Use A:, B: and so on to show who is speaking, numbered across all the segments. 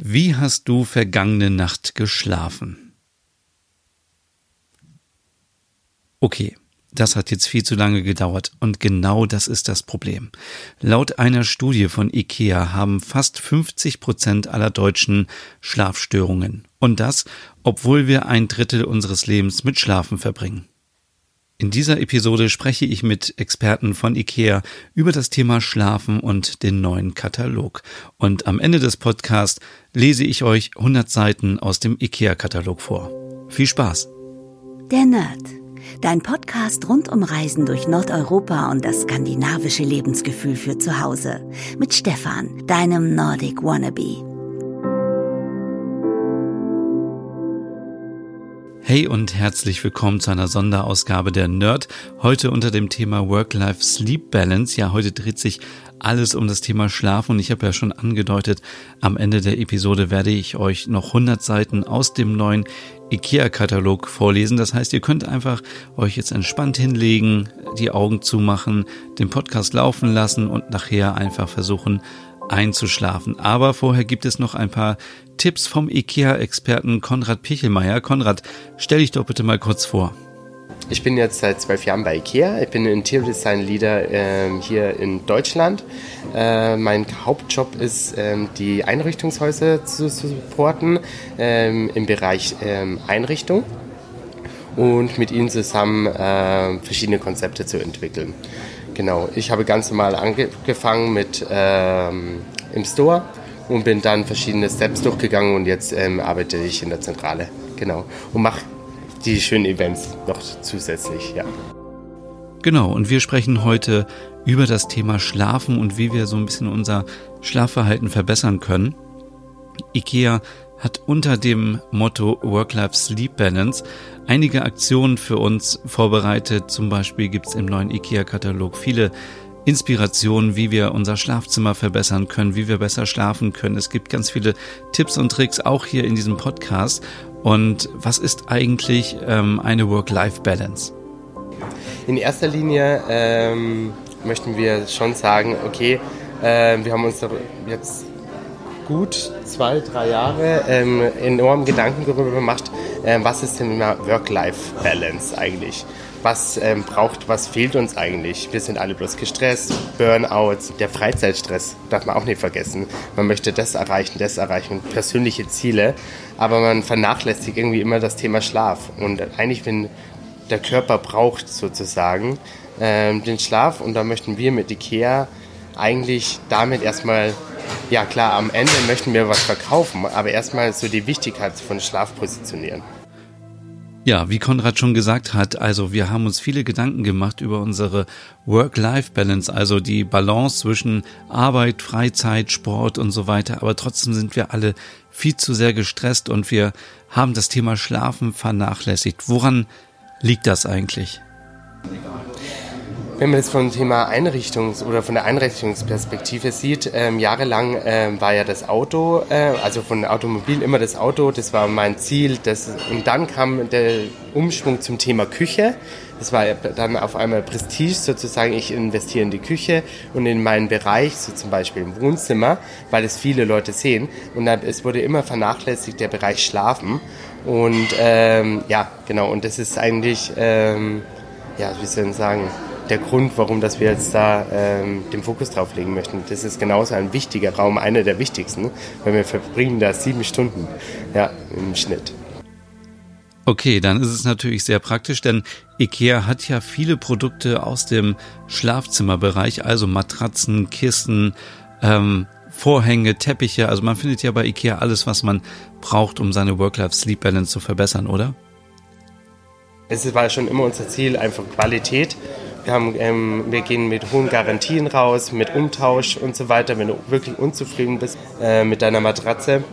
A: Wie hast du vergangene Nacht geschlafen? Okay, das hat jetzt viel zu lange gedauert und genau das ist das Problem. Laut einer Studie von IKEA haben fast 50 Prozent aller Deutschen Schlafstörungen. Und das, obwohl wir ein Drittel unseres Lebens mit Schlafen verbringen. In dieser Episode spreche ich mit Experten von IKEA über das Thema Schlafen und den neuen Katalog. Und am Ende des Podcasts lese ich euch 100 Seiten aus dem IKEA-Katalog vor. Viel Spaß!
B: Der Nerd. Dein Podcast rund um Reisen durch Nordeuropa und das skandinavische Lebensgefühl für zu Hause. Mit Stefan, deinem Nordic Wannabe.
A: Hey und herzlich willkommen zu einer Sonderausgabe der Nerd. Heute unter dem Thema Work-Life-Sleep Balance. Ja, heute dreht sich alles um das Thema Schlaf und ich habe ja schon angedeutet, am Ende der Episode werde ich euch noch 100 Seiten aus dem neuen IKEA-Katalog vorlesen. Das heißt, ihr könnt einfach euch jetzt entspannt hinlegen, die Augen zumachen, den Podcast laufen lassen und nachher einfach versuchen, einzuschlafen. Aber vorher gibt es noch ein paar Tipps vom IKEA-Experten Konrad Pichelmeier. Konrad, stell dich doch bitte mal kurz vor.
C: Ich bin jetzt seit zwölf Jahren bei IKEA. Ich bin Interior Design Leader äh, hier in Deutschland. Äh, mein Hauptjob ist, ähm, die Einrichtungshäuser zu supporten ähm, im Bereich ähm, Einrichtung und mit ihnen zusammen äh, verschiedene Konzepte zu entwickeln. Genau, ich habe ganz normal angefangen mit ähm, im Store und bin dann verschiedene Steps durchgegangen und jetzt ähm, arbeite ich in der Zentrale. Genau. Und mache die schönen Events noch zusätzlich, ja.
A: Genau, und wir sprechen heute über das Thema Schlafen und wie wir so ein bisschen unser Schlafverhalten verbessern können. IKEA hat unter dem Motto Work-Life-Sleep Balance einige Aktionen für uns vorbereitet. Zum Beispiel gibt es im neuen IKEA-Katalog viele Inspiration, wie wir unser Schlafzimmer verbessern können, wie wir besser schlafen können. Es gibt ganz viele Tipps und Tricks auch hier in diesem Podcast. Und was ist eigentlich ähm, eine Work-Life-Balance?
C: In erster Linie ähm, möchten wir schon sagen, okay, äh, wir haben uns jetzt gut zwei, drei Jahre ähm, enorm Gedanken darüber gemacht, äh, was ist denn Work-Life-Balance eigentlich? was ähm, braucht, was fehlt uns eigentlich. Wir sind alle bloß gestresst, Burnouts, der Freizeitstress darf man auch nicht vergessen. Man möchte das erreichen, das erreichen, persönliche Ziele, aber man vernachlässigt irgendwie immer das Thema Schlaf. Und eigentlich, wenn der Körper braucht sozusagen ähm, den Schlaf und da möchten wir mit Ikea eigentlich damit erstmal ja klar, am Ende möchten wir was verkaufen, aber erstmal so die Wichtigkeit von Schlaf positionieren.
A: Ja, wie Konrad schon gesagt hat, also wir haben uns viele Gedanken gemacht über unsere Work-Life-Balance, also die Balance zwischen Arbeit, Freizeit, Sport und so weiter. Aber trotzdem sind wir alle viel zu sehr gestresst und wir haben das Thema Schlafen vernachlässigt. Woran liegt das eigentlich?
C: Wenn man das vom Thema Einrichtungs- oder von der Einrichtungsperspektive sieht, ähm, jahrelang ähm, war ja das Auto, äh, also von Automobil immer das Auto, das war mein Ziel. Das, und dann kam der Umschwung zum Thema Küche. Das war dann auf einmal Prestige sozusagen, ich investiere in die Küche und in meinen Bereich, so zum Beispiel im Wohnzimmer, weil es viele Leute sehen. Und dann, es wurde immer vernachlässigt der Bereich Schlafen. Und ähm, ja, genau, und das ist eigentlich, ähm, ja, wie soll ich sagen, der Grund, warum dass wir jetzt da ähm, den Fokus drauf legen möchten. Das ist genauso ein wichtiger Raum, einer der wichtigsten, weil wir verbringen da sieben Stunden ja, im Schnitt.
A: Okay, dann ist es natürlich sehr praktisch, denn IKEA hat ja viele Produkte aus dem Schlafzimmerbereich, also Matratzen, Kissen, ähm, Vorhänge, Teppiche. Also man findet ja bei IKEA alles, was man braucht, um seine Work-Life-Sleep-Balance zu verbessern, oder?
C: Es war schon immer unser Ziel, einfach Qualität haben, ähm, wir gehen mit hohen Garantien raus, mit Umtausch und so weiter, wenn du wirklich unzufrieden bist äh, mit deiner Matratze.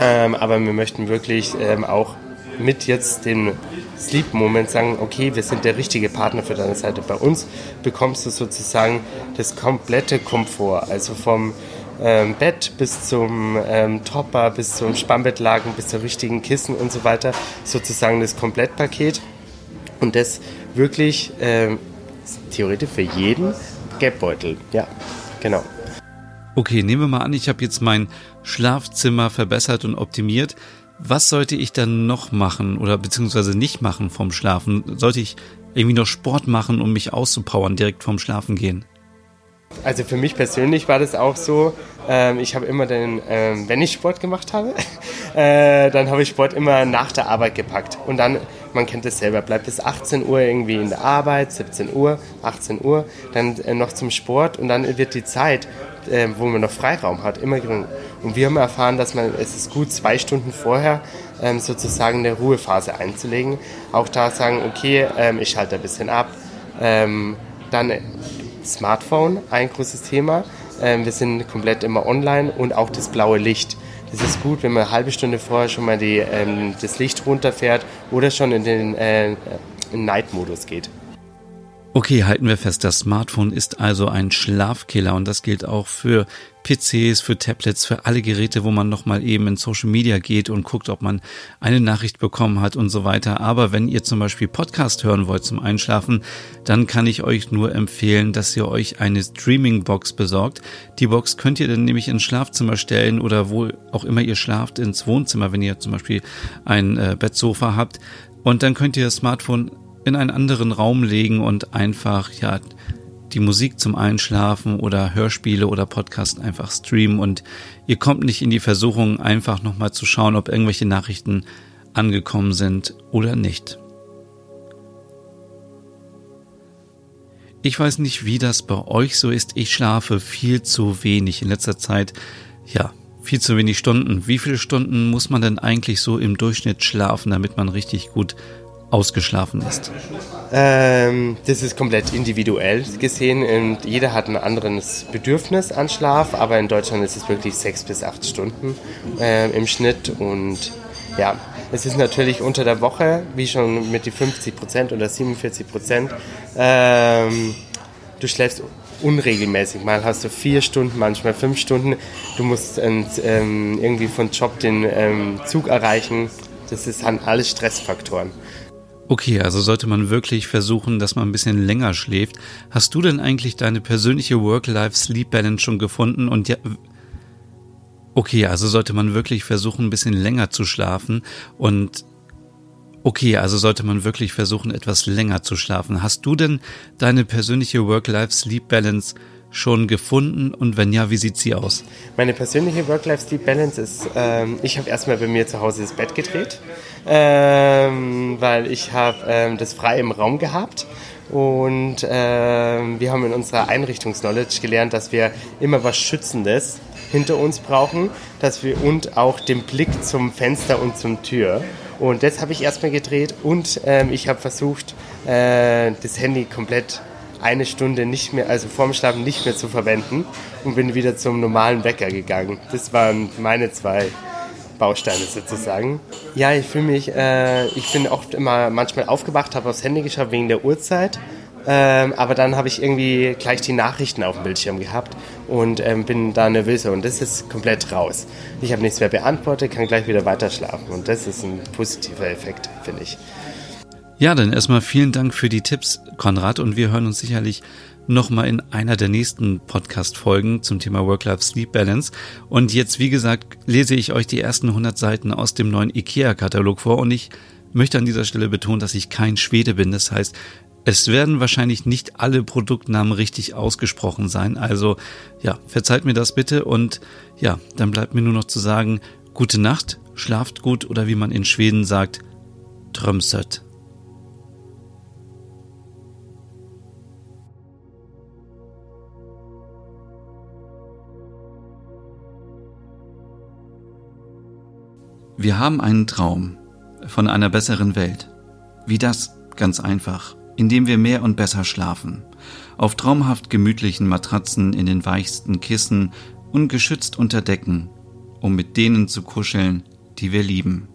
C: Ähm, aber wir möchten wirklich ähm, auch mit jetzt dem Sleep-Moment sagen, okay, wir sind der richtige Partner für deine Seite. Bei uns bekommst du sozusagen das komplette Komfort, also vom ähm, Bett bis zum ähm, Topper, bis zum Spannbettlaken, bis zur richtigen Kissen und so weiter, sozusagen das Komplettpaket. Und das wirklich ähm, theoretisch für jeden Geldbeutel. Ja, genau.
A: Okay, nehmen wir mal an, ich habe jetzt mein Schlafzimmer verbessert und optimiert. Was sollte ich dann noch machen oder beziehungsweise nicht machen vom Schlafen? Sollte ich irgendwie noch Sport machen, um mich auszupowern direkt vorm Schlafen gehen?
C: Also für mich persönlich war das auch so, ähm, ich habe immer den, ähm, wenn ich Sport gemacht habe, äh, dann habe ich Sport immer nach der Arbeit gepackt. Und dann, man kennt es selber, bleibt bis 18 Uhr irgendwie in der Arbeit, 17 Uhr, 18 Uhr, dann äh, noch zum Sport und dann wird die Zeit, äh, wo man noch Freiraum hat, immer geringer. Und wir haben erfahren, dass man, es ist gut, zwei Stunden vorher ähm, sozusagen eine Ruhephase einzulegen. Auch da sagen, okay, ähm, ich schalte ein bisschen ab. Ähm, dann Smartphone, ein großes Thema. Ähm, wir sind komplett immer online und auch das blaue Licht. Das ist gut, wenn man eine halbe Stunde vorher schon mal die, ähm, das Licht runterfährt oder schon in den äh, Night-Modus geht.
A: Okay, halten wir fest, das Smartphone ist also ein Schlafkiller und das gilt auch für PCs, für Tablets, für alle Geräte, wo man nochmal eben in Social Media geht und guckt, ob man eine Nachricht bekommen hat und so weiter. Aber wenn ihr zum Beispiel Podcast hören wollt zum Einschlafen, dann kann ich euch nur empfehlen, dass ihr euch eine Streaming-Box besorgt. Die Box könnt ihr dann nämlich ins Schlafzimmer stellen oder wo auch immer ihr schlaft, ins Wohnzimmer, wenn ihr zum Beispiel ein äh, Bettsofa habt. Und dann könnt ihr das Smartphone in einen anderen Raum legen und einfach, ja, die Musik zum Einschlafen oder Hörspiele oder Podcast einfach streamen und ihr kommt nicht in die Versuchung, einfach nochmal zu schauen, ob irgendwelche Nachrichten angekommen sind oder nicht. Ich weiß nicht, wie das bei euch so ist. Ich schlafe viel zu wenig in letzter Zeit. Ja, viel zu wenig Stunden. Wie viele Stunden muss man denn eigentlich so im Durchschnitt schlafen, damit man richtig gut ausgeschlafen ist?
C: Ähm, das ist komplett individuell gesehen und jeder hat ein anderes Bedürfnis an Schlaf, aber in Deutschland ist es wirklich sechs bis acht Stunden äh, im Schnitt und ja, es ist natürlich unter der Woche, wie schon mit die 50 Prozent oder 47 Prozent, ähm, du schläfst unregelmäßig. Mal hast du vier Stunden, manchmal fünf Stunden. Du musst ähm, irgendwie von Job den ähm, Zug erreichen. Das sind alles Stressfaktoren.
A: Okay, also sollte man wirklich versuchen, dass man ein bisschen länger schläft. Hast du denn eigentlich deine persönliche Work-Life-Sleep-Balance schon gefunden? Und ja, okay, also sollte man wirklich versuchen, ein bisschen länger zu schlafen. Und okay, also sollte man wirklich versuchen, etwas länger zu schlafen. Hast du denn deine persönliche Work-Life-Sleep-Balance schon gefunden und wenn ja, wie sieht sie aus?
C: Meine persönliche Work-Life-Sleep-Balance ist, ähm, ich habe erstmal bei mir zu Hause das Bett gedreht, ähm, weil ich habe ähm, das frei im Raum gehabt und ähm, wir haben in unserer Einrichtungsknowledge gelernt, dass wir immer was Schützendes hinter uns brauchen, dass wir und auch den Blick zum Fenster und zum Tür. Und das habe ich erstmal gedreht und ähm, ich habe versucht, äh, das Handy komplett eine Stunde nicht mehr, also vorm Schlafen nicht mehr zu verwenden und bin wieder zum normalen Wecker gegangen. Das waren meine zwei Bausteine sozusagen. Ja, ich fühle mich, äh, ich bin oft immer manchmal aufgewacht, habe aufs Handy geschaut wegen der Uhrzeit. Ähm, aber dann habe ich irgendwie gleich die Nachrichten auf dem Bildschirm gehabt und ähm, bin da nervöser und das ist komplett raus. Ich habe nichts mehr beantwortet, kann gleich wieder weiter schlafen und das ist ein positiver Effekt, finde ich.
A: Ja, dann erstmal vielen Dank für die Tipps, Konrad, und wir hören uns sicherlich nochmal in einer der nächsten Podcast-Folgen zum Thema Work-Life-Sleep Balance. Und jetzt, wie gesagt, lese ich euch die ersten 100 Seiten aus dem neuen IKEA-Katalog vor und ich möchte an dieser Stelle betonen, dass ich kein Schwede bin. Das heißt, es werden wahrscheinlich nicht alle Produktnamen richtig ausgesprochen sein. Also ja, verzeiht mir das bitte und ja, dann bleibt mir nur noch zu sagen, gute Nacht, schlaft gut oder wie man in Schweden sagt, Trömsöt. Wir haben einen Traum von einer besseren Welt. Wie das? Ganz einfach, indem wir mehr und besser schlafen. Auf traumhaft gemütlichen Matratzen in den weichsten Kissen und geschützt unter Decken, um mit denen zu kuscheln, die wir lieben.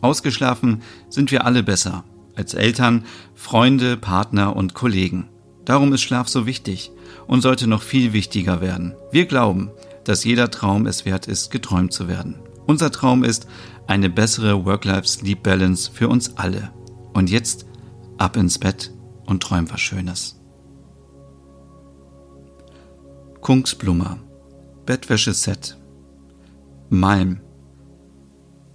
A: Ausgeschlafen sind wir alle besser, als Eltern, Freunde, Partner und Kollegen. Darum ist Schlaf so wichtig und sollte noch viel wichtiger werden. Wir glauben, dass jeder Traum es wert ist, geträumt zu werden. Unser Traum ist, eine bessere Work-Life-Sleep-Balance für uns alle. Und jetzt ab ins Bett und träum was Schönes. Kungsblummer. Bettwäscheset. Malm.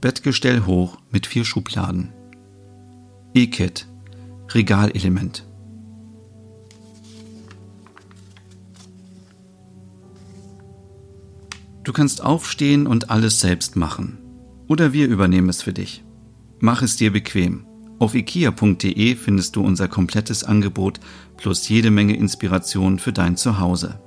A: Bettgestell hoch mit vier Schubladen. E-Kit. Regalelement. Du kannst aufstehen und alles selbst machen. Oder wir übernehmen es für dich. Mach es dir bequem. Auf ikea.de findest du unser komplettes Angebot plus jede Menge Inspiration für dein Zuhause.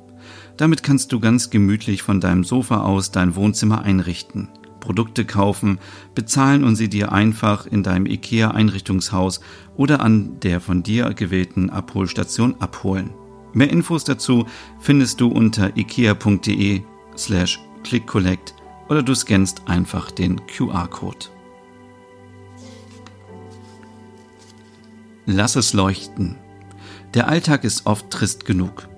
A: Damit kannst du ganz gemütlich von deinem Sofa aus dein Wohnzimmer einrichten, Produkte kaufen, bezahlen und sie dir einfach in deinem IKEA Einrichtungshaus oder an der von dir gewählten Abholstation abholen. Mehr Infos dazu findest du unter ikea.de slash Click Collect oder du scannst einfach den QR-Code. Lass es leuchten. Der Alltag ist oft trist genug.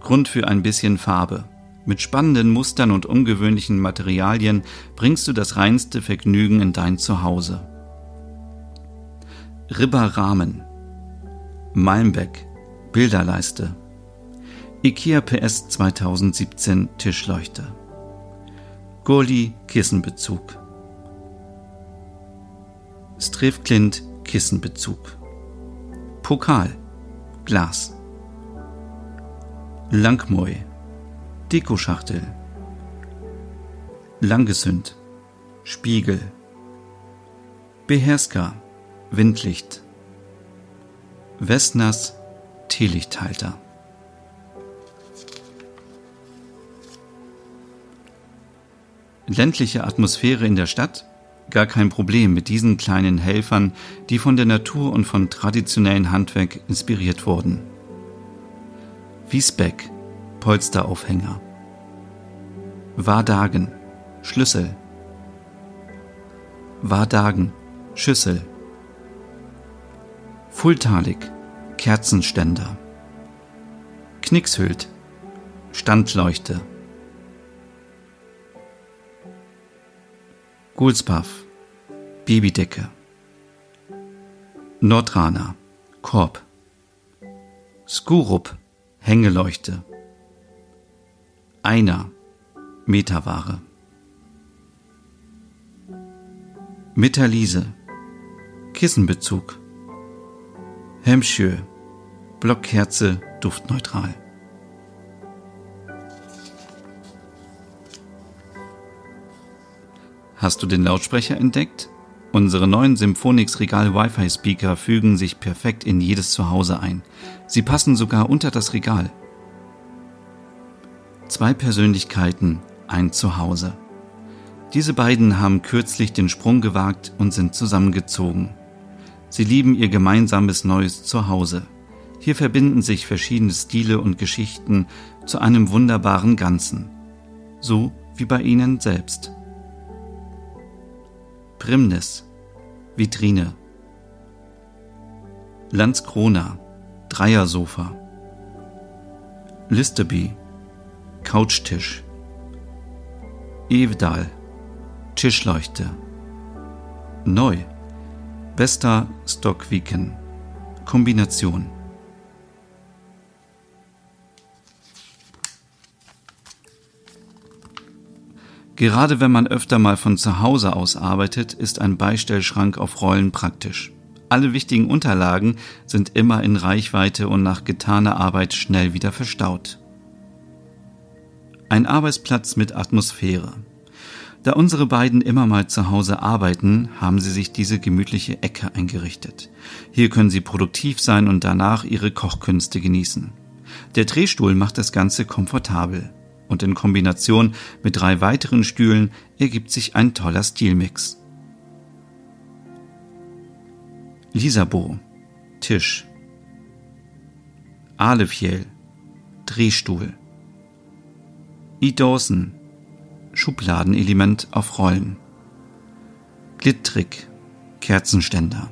A: Grund für ein bisschen Farbe. Mit spannenden Mustern und ungewöhnlichen Materialien bringst du das reinste Vergnügen in dein Zuhause. Ribber Malmbeck Bilderleiste IKEA PS 2017 Tischleuchte Gurli Kissenbezug. Strefklint Kissenbezug. Pokal Glas. Langmoy Dekoschachtel. Langgesünd Spiegel. Beherska Windlicht. Westners Teelichthalter. Ländliche Atmosphäre in der Stadt? Gar kein Problem mit diesen kleinen Helfern, die von der Natur und von traditionellen Handwerk inspiriert wurden. Wiesbeck, Polsteraufhänger. Wardagen, Schlüssel. Wardagen, Schüssel. Fulltalig, Kerzenständer. Knickshült, Standleuchte. Gulspaff, Babydecke, Nordrana, Korb, Skurup, Hängeleuchte, Einer, Meterware, Metallise, Kissenbezug, Hemmschür, Blockkerze, duftneutral. Hast du den Lautsprecher entdeckt? Unsere neuen Symphonix Regal Wi-Fi Speaker fügen sich perfekt in jedes Zuhause ein. Sie passen sogar unter das Regal. Zwei Persönlichkeiten, ein Zuhause. Diese beiden haben kürzlich den Sprung gewagt und sind zusammengezogen. Sie lieben ihr gemeinsames neues Zuhause. Hier verbinden sich verschiedene Stile und Geschichten zu einem wunderbaren Ganzen. So wie bei ihnen selbst. Primnis, Vitrine. Landskrona, Dreiersofa. Listeby, Couchtisch. Evedal, Tischleuchte. Neu, Bester Stockwiken, Kombination. Gerade wenn man öfter mal von zu Hause aus arbeitet, ist ein Beistellschrank auf Rollen praktisch. Alle wichtigen Unterlagen sind immer in Reichweite und nach getaner Arbeit schnell wieder verstaut. Ein Arbeitsplatz mit Atmosphäre. Da unsere beiden immer mal zu Hause arbeiten, haben sie sich diese gemütliche Ecke eingerichtet. Hier können sie produktiv sein und danach ihre Kochkünste genießen. Der Drehstuhl macht das Ganze komfortabel und in Kombination mit drei weiteren Stühlen ergibt sich ein toller Stilmix. Lisabo, Tisch. Alefjell, Drehstuhl. E. Dawson, Schubladenelement auf Rollen. Glittrig, Kerzenständer.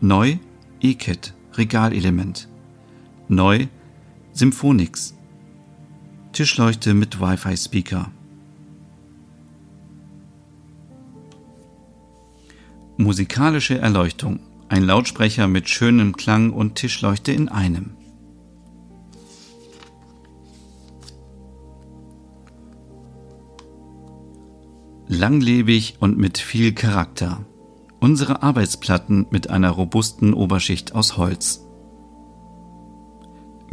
A: Neu, E-Kit, Regalelement. Neu, Symphonix, Tischleuchte mit Wi-Fi-Speaker. Musikalische Erleuchtung. Ein Lautsprecher mit schönem Klang und Tischleuchte in einem. Langlebig und mit viel Charakter. Unsere Arbeitsplatten mit einer robusten Oberschicht aus Holz.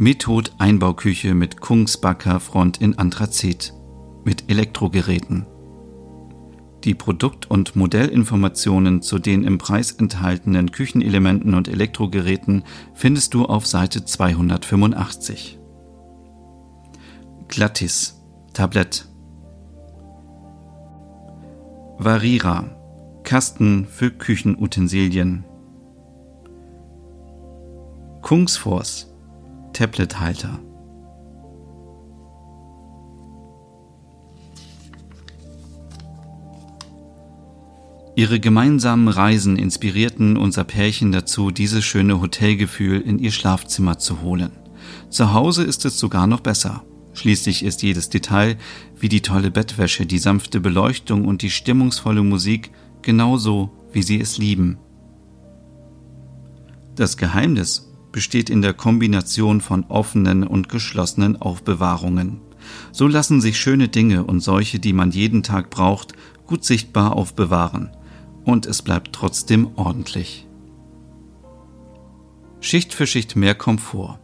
A: Method Einbauküche mit Kungsbacker Front in Anthrazit mit Elektrogeräten. Die Produkt- und Modellinformationen zu den im Preis enthaltenen Küchenelementen und Elektrogeräten findest du auf Seite 285. Glattis Tablett Varira Kasten für Küchenutensilien Kungsforce Tablethalter Ihre gemeinsamen Reisen inspirierten unser Pärchen dazu, dieses schöne Hotelgefühl in ihr Schlafzimmer zu holen. Zu Hause ist es sogar noch besser. Schließlich ist jedes Detail, wie die tolle Bettwäsche, die sanfte Beleuchtung und die stimmungsvolle Musik, genauso, wie sie es lieben. Das Geheimnis besteht in der Kombination von offenen und geschlossenen Aufbewahrungen. So lassen sich schöne Dinge und solche, die man jeden Tag braucht, gut sichtbar aufbewahren und es bleibt trotzdem ordentlich. Schicht für Schicht mehr Komfort.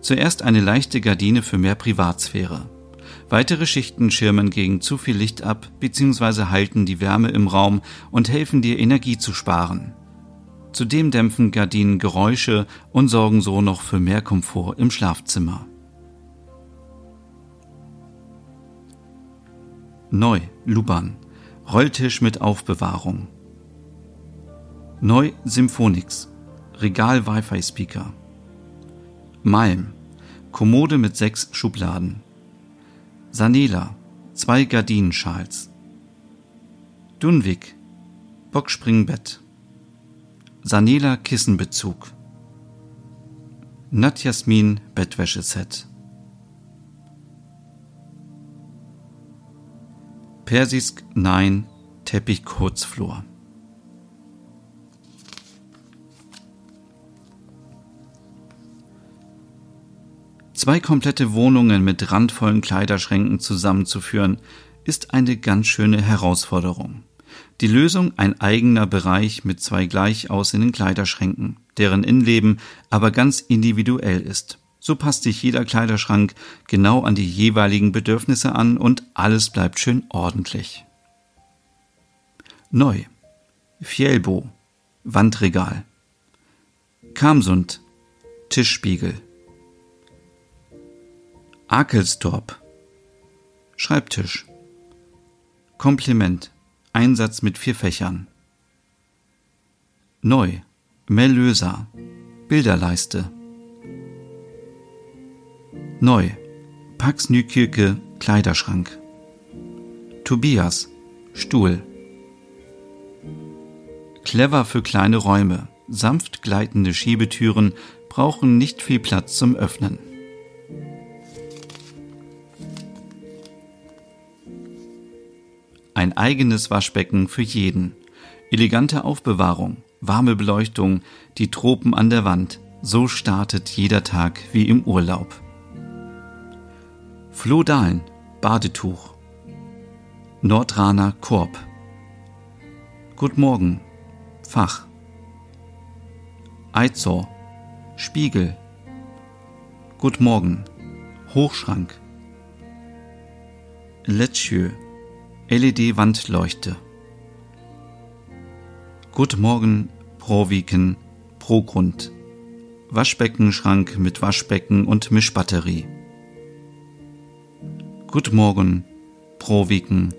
A: Zuerst eine leichte Gardine für mehr Privatsphäre. Weitere Schichten schirmen gegen zu viel Licht ab bzw. halten die Wärme im Raum und helfen dir Energie zu sparen. Zudem dämpfen Gardinen Geräusche und sorgen so noch für mehr Komfort im Schlafzimmer. Neu, Luban. Rolltisch mit Aufbewahrung. Neu Symphonix, Regal Wi-Fi Speaker. Malm, Kommode mit sechs Schubladen. Sanela, zwei Gardinenschals. Dunvik, Bockspringbett. Sanela Kissenbezug. Natjasmin Bettwäscheset. Persisk Nein Teppich Kurzflor. Zwei komplette Wohnungen mit randvollen Kleiderschränken zusammenzuführen, ist eine ganz schöne Herausforderung. Die Lösung ein eigener Bereich mit zwei gleich aussehenden Kleiderschränken, deren Innenleben aber ganz individuell ist. So passt sich jeder Kleiderschrank genau an die jeweiligen Bedürfnisse an und alles bleibt schön ordentlich. Neu. Fjellbo. Wandregal. Kamsund. Tischspiegel. Akelstorp Schreibtisch Kompliment Einsatz mit vier Fächern. Neu. Mellöser Bilderleiste. Neu. Pax Nykirke Kleiderschrank. Tobias. Stuhl. Clever für kleine Räume. Sanft gleitende Schiebetüren brauchen nicht viel Platz zum Öffnen. Ein eigenes Waschbecken für jeden. Elegante Aufbewahrung, warme Beleuchtung, die Tropen an der Wand. So startet jeder Tag wie im Urlaub. Flohdalen, Badetuch. Nordraner Korb. Gut Morgen, Fach. Eizor, Spiegel. Gut Morgen, Hochschrank. Letschö, LED-Wandleuchte. Good Morgen Pro Weekend Pro Grund. Waschbeckenschrank mit Waschbecken und Mischbatterie. Good Morgen Pro Weekend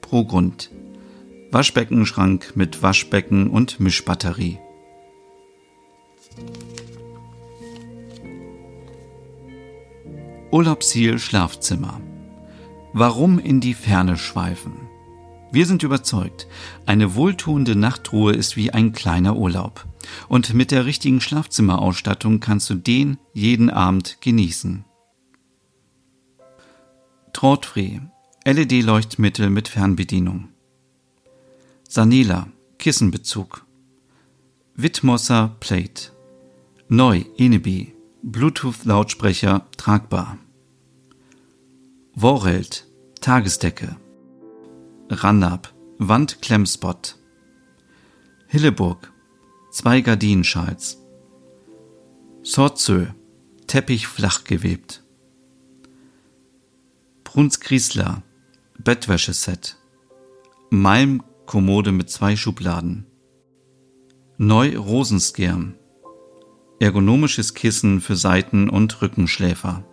A: Pro Grund. Waschbeckenschrank mit Waschbecken und Mischbatterie. Urlaubsziel Schlafzimmer. Warum in die Ferne schweifen? Wir sind überzeugt, eine wohltuende Nachtruhe ist wie ein kleiner Urlaub. Und mit der richtigen Schlafzimmerausstattung kannst du den jeden Abend genießen. Trautfree, LED-Leuchtmittel mit Fernbedienung. Sanela, Kissenbezug. Wittmosser Plate. Neu, Enebi, Bluetooth-Lautsprecher, tragbar. Worelt, Tagesdecke. Randab, Wandklemmspot. Hilleburg, zwei Gardinenschals. Sorzö, Teppich flach gewebt. Brunsgriesler, Bettwäscheset. Malm, Kommode mit zwei Schubladen. Neu Rosenskirm, ergonomisches Kissen für Seiten- und Rückenschläfer.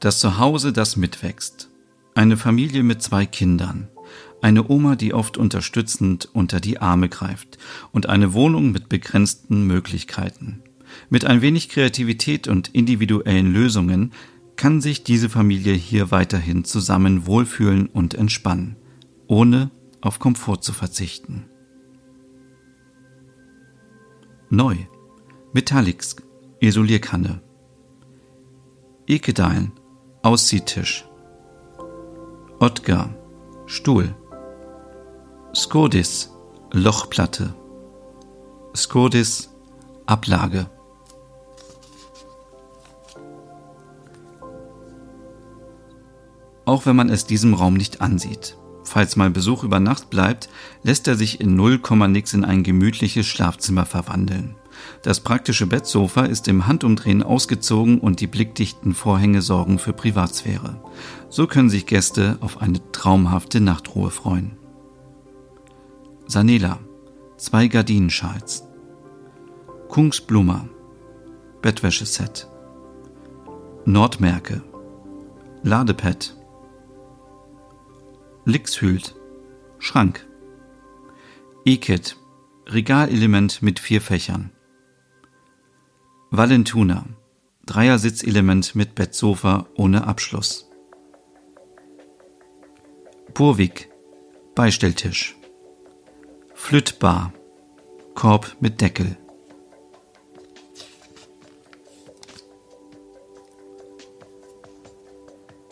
A: Das Zuhause, das mitwächst. Eine Familie mit zwei Kindern. Eine Oma, die oft unterstützend unter die Arme greift. Und eine Wohnung mit begrenzten Möglichkeiten. Mit ein wenig Kreativität und individuellen Lösungen kann sich diese Familie hier weiterhin zusammen wohlfühlen und entspannen, ohne auf Komfort zu verzichten. Neu. Metallics. Isolierkanne. Ekedalen Ausziehtisch. Ottgar, Stuhl. Skodis, Lochplatte. Skodis, Ablage. Auch wenn man es diesem Raum nicht ansieht. Falls mal Besuch über Nacht bleibt, lässt er sich in 0, nix in ein gemütliches Schlafzimmer verwandeln. Das praktische Bettsofa ist im Handumdrehen ausgezogen und die blickdichten Vorhänge sorgen für Privatsphäre. So können sich Gäste auf eine traumhafte Nachtruhe freuen. Sanela, zwei Gardinenschals. Kungsblummer, Bettwäscheset. Nordmerke, Ladepad. Lixhült, Schrank. E-Kit, Regalelement mit vier Fächern. Valentuna. Dreiersitzelement mit Bettsofa ohne Abschluss. Burwig. Beistelltisch. Flüttbar. Korb mit Deckel.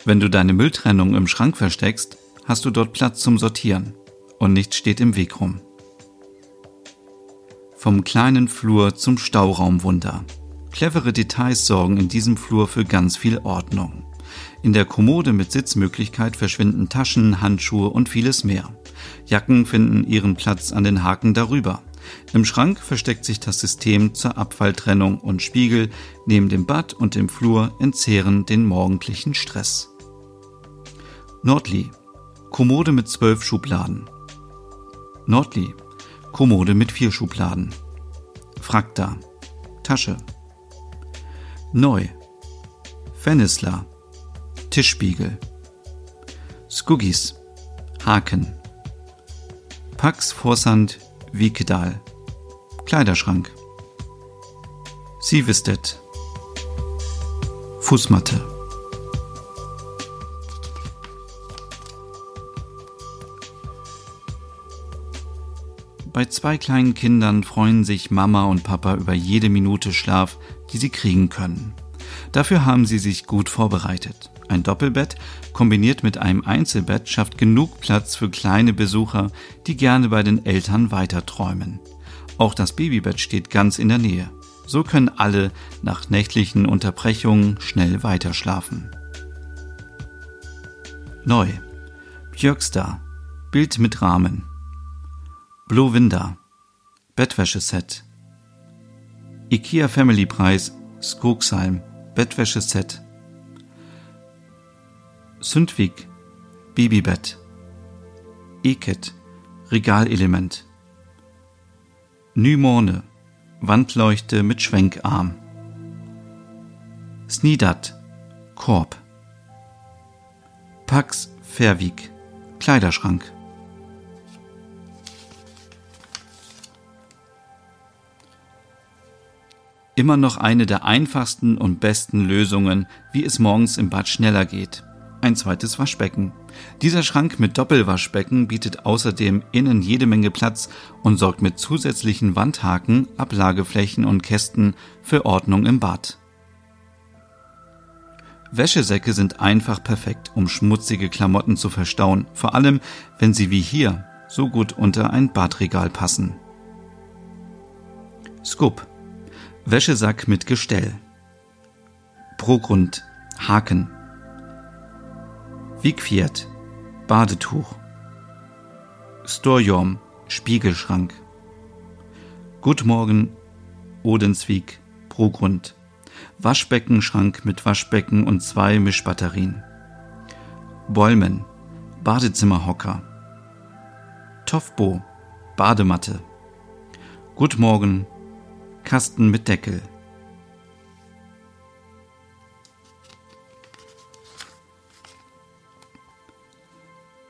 A: Wenn du deine Mülltrennung im Schrank versteckst, hast du dort Platz zum Sortieren und nichts steht im Weg rum. Vom kleinen Flur zum Stauraumwunder. Clevere Details sorgen in diesem Flur für ganz viel Ordnung. In der Kommode mit Sitzmöglichkeit verschwinden Taschen, Handschuhe und vieles mehr. Jacken finden ihren Platz an den Haken darüber. Im Schrank versteckt sich das System zur Abfalltrennung und Spiegel neben dem Bad und dem Flur entzehren den morgendlichen Stress. Nordli. Kommode mit zwölf Schubladen. Nordli. Kommode mit vier Schubladen. Frakta. Tasche. Neu. Fennisler. Tischspiegel. Skuggis. Haken. Pax Vorsand Wiekedal. Kleiderschrank. Sivestet. Fußmatte. Bei zwei kleinen Kindern freuen sich Mama und Papa über jede Minute Schlaf, die sie kriegen können. Dafür haben sie sich gut vorbereitet. Ein Doppelbett kombiniert mit einem Einzelbett schafft genug Platz für kleine Besucher, die gerne bei den Eltern weiterträumen. Auch das Babybett steht ganz in der Nähe. So können alle nach nächtlichen Unterbrechungen schnell weiterschlafen. Neu. Björkstar. Bild mit Rahmen. Blue Window. Bettwäscheset. IKEA Family Preis Skogsheim Bettwäscheset. Sundvik Babybett. Eket Regalelement. Nymorne Wandleuchte mit Schwenkarm. Snidat Korb. Pax Verwig Kleiderschrank. Immer noch eine der einfachsten und besten Lösungen, wie es morgens im Bad schneller geht. Ein zweites Waschbecken. Dieser Schrank mit Doppelwaschbecken bietet außerdem innen jede Menge Platz und sorgt mit zusätzlichen Wandhaken, Ablageflächen und Kästen für Ordnung im Bad. Wäschesäcke sind einfach perfekt, um schmutzige Klamotten zu verstauen, vor allem wenn sie wie hier so gut unter ein Badregal passen. Scoop Wäschesack mit Gestell. Progrund, Haken. Wigfiat, Badetuch. Storjorm, Spiegelschrank. Gutmorgen, Odenswig, Progrund. Waschbeckenschrank mit Waschbecken und zwei Mischbatterien. Bäumen, Badezimmerhocker. Toffbo, Badematte. Gutmorgen, Kasten mit Deckel.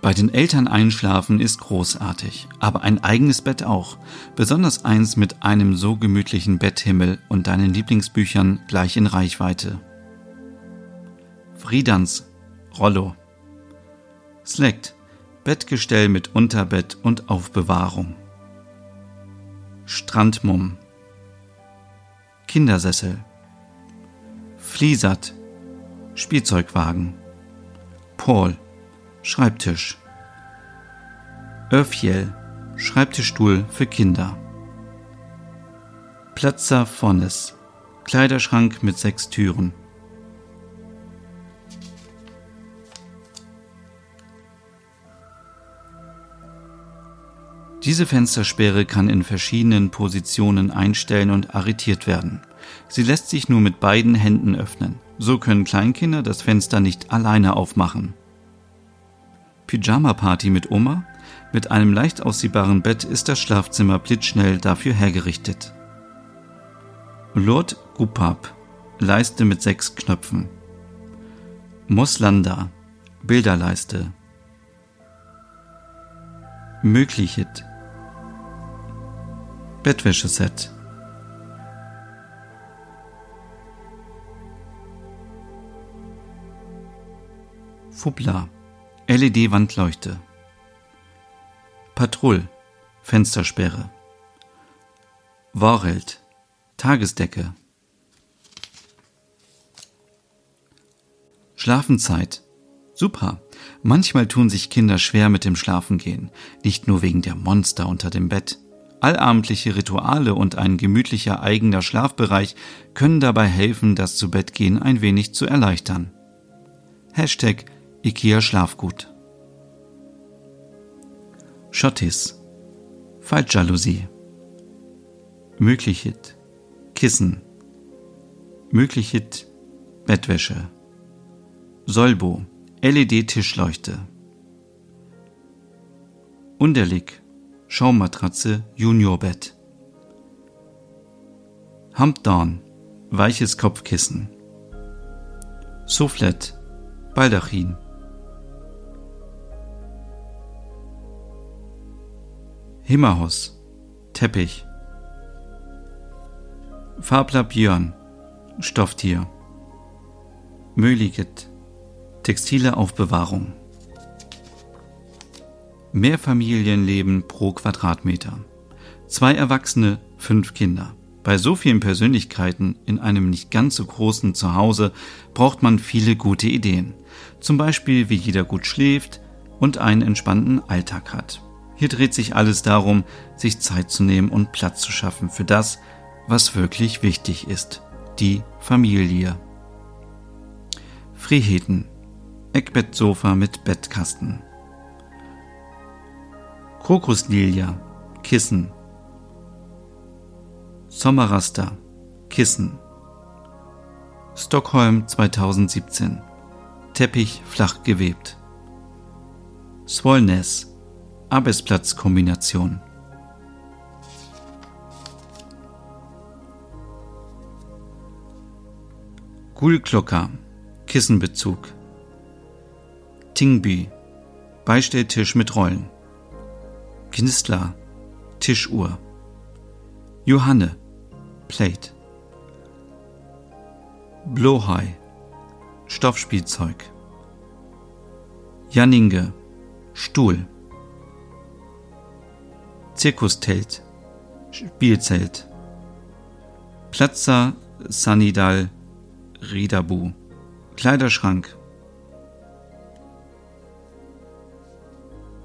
A: Bei den Eltern einschlafen ist großartig, aber ein eigenes Bett auch, besonders eins mit einem so gemütlichen Betthimmel und deinen Lieblingsbüchern gleich in Reichweite. Friedans Rollo Slect Bettgestell mit Unterbett und Aufbewahrung. Strandmumm Kindersessel Fliesert Spielzeugwagen Paul Schreibtisch. Öfjel, Schreibtischstuhl für Kinder. Platzer Fonnes, Kleiderschrank mit sechs Türen. Diese Fenstersperre kann in verschiedenen Positionen einstellen und arretiert werden. Sie lässt sich nur mit beiden Händen öffnen. So können Kleinkinder das Fenster nicht alleine aufmachen. Pyjama-Party mit Oma? Mit einem leicht ausziehbaren Bett ist das Schlafzimmer blitzschnell dafür hergerichtet. Lord Gupap, Leiste mit sechs Knöpfen. Moslanda, Bilderleiste. Möglichet. Bettwäscheset. Fubla. LED-Wandleuchte. Patrouille, Fenstersperre. Warheld, Tagesdecke. Schlafenzeit. Super. Manchmal tun sich Kinder schwer mit dem Schlafengehen, nicht nur wegen der Monster unter dem Bett. Allabendliche Rituale und ein gemütlicher eigener Schlafbereich können dabei helfen, das Zubettgehen ein wenig zu erleichtern. Hashtag IKEA Schlafgut. Schottis. Faltjalousie. Möglichit. Kissen. Möglichit. Bettwäsche. Solbo. LED-Tischleuchte. Unterlig. Schaummatratze Juniorbett. Humpdown. Weiches Kopfkissen. Soufflet. Baldachin. Himmerhaus, Teppich. Fabler Björn, Stofftier. Möliget, textile Aufbewahrung. Mehrfamilienleben pro Quadratmeter. Zwei Erwachsene, fünf Kinder. Bei so vielen Persönlichkeiten in einem nicht ganz so großen Zuhause braucht man viele gute Ideen. Zum Beispiel, wie jeder gut schläft und einen entspannten Alltag hat. Hier dreht sich alles darum, sich Zeit zu nehmen und Platz zu schaffen für das, was wirklich wichtig ist, die Familie. Friheten, Eckbettsofa mit Bettkasten. Krokuslilia, Kissen. Sommerraster, Kissen. Stockholm 2017. Teppich flach gewebt. Swollness, Arbeitsplatzkombination. Gulklocker, Kissenbezug. Tingby, Beistelltisch mit Rollen. Knistler, Tischuhr. Johanne, Plate. Blohai, Stoffspielzeug. Janninge, Stuhl. Zirkuszelt, Spielzelt. Platzer Sanidal Ridabu. Kleiderschrank.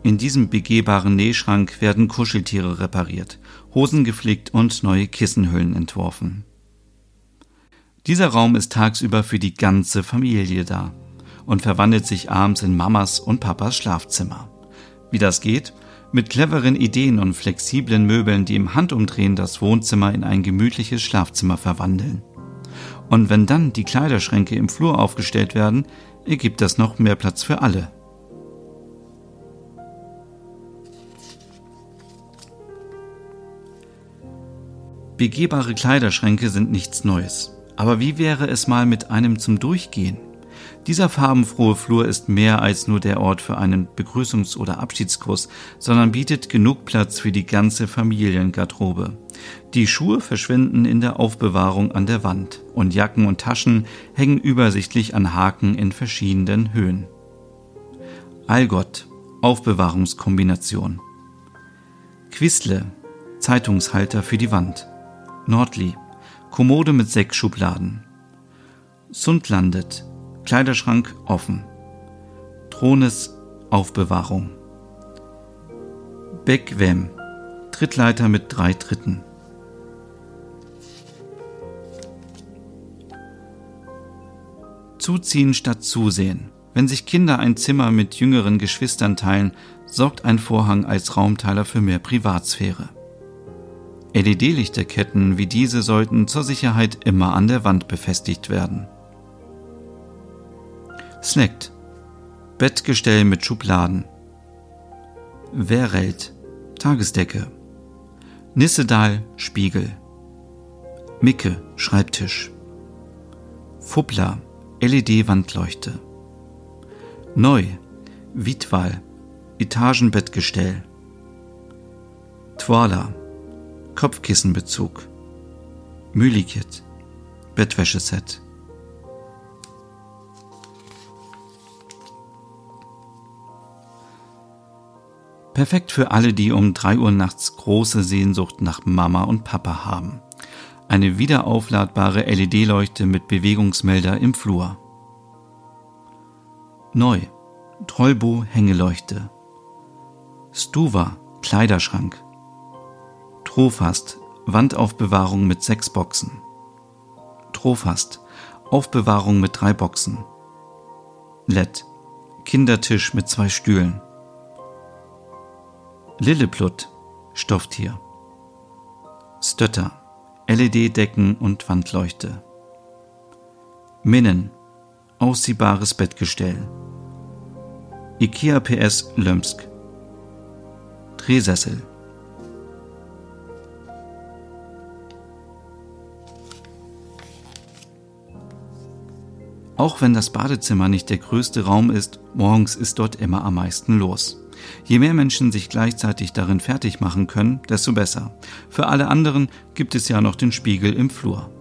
A: In diesem begehbaren Nähschrank werden Kuscheltiere repariert, Hosen geflickt und neue Kissenhüllen entworfen. Dieser Raum ist tagsüber für die ganze Familie da und verwandelt sich abends in Mamas und Papas Schlafzimmer. Wie das geht? Mit cleveren Ideen und flexiblen Möbeln, die im Handumdrehen das Wohnzimmer in ein gemütliches Schlafzimmer verwandeln. Und wenn dann die Kleiderschränke im Flur aufgestellt werden, ergibt das noch mehr Platz für alle. Begehbare Kleiderschränke sind nichts Neues. Aber wie wäre es mal mit einem zum Durchgehen? Dieser farbenfrohe Flur ist mehr als nur der Ort für einen Begrüßungs- oder Abschiedskuss, sondern bietet genug Platz für die ganze Familiengarderobe. Die Schuhe verschwinden in der Aufbewahrung an der Wand und Jacken und Taschen hängen übersichtlich an Haken in verschiedenen Höhen. Allgott, Aufbewahrungskombination. Quistle, Zeitungshalter für die Wand. Nordli, Kommode mit sechs Schubladen. Sundlandet, Kleiderschrank offen. Thrones Aufbewahrung. Bequem, Trittleiter mit drei Tritten. Zuziehen statt zusehen. Wenn sich Kinder ein Zimmer mit jüngeren Geschwistern teilen, sorgt ein Vorhang als Raumteiler für mehr Privatsphäre. LED-Lichterketten wie diese sollten zur Sicherheit immer an der Wand befestigt werden. Snackt. Bettgestell mit Schubladen. Werelt. Tagesdecke. Nissedal. Spiegel. Micke. Schreibtisch. Fuppler. LED-Wandleuchte. Neu. Vitwal. Etagenbettgestell. Twala. Kopfkissenbezug. Mülikit. Bettwäscheset. Perfekt für alle, die um drei Uhr nachts große Sehnsucht nach Mama und Papa haben. Eine wiederaufladbare LED-Leuchte mit Bewegungsmelder im Flur. Neu. Trollbo Hängeleuchte. Stuva Kleiderschrank. Trofast Wandaufbewahrung mit sechs Boxen. Trofast Aufbewahrung mit drei Boxen. LED Kindertisch mit zwei Stühlen. Lilleplut, Stofftier. Stötter, LED-Decken und Wandleuchte. Minnen, ausziehbares Bettgestell. IKEA PS Lömsk. Drehsessel. Auch wenn das Badezimmer nicht der größte Raum ist, morgens ist dort immer am meisten los. Je mehr Menschen sich gleichzeitig darin fertig machen können, desto besser. Für alle anderen gibt es ja noch den Spiegel im Flur.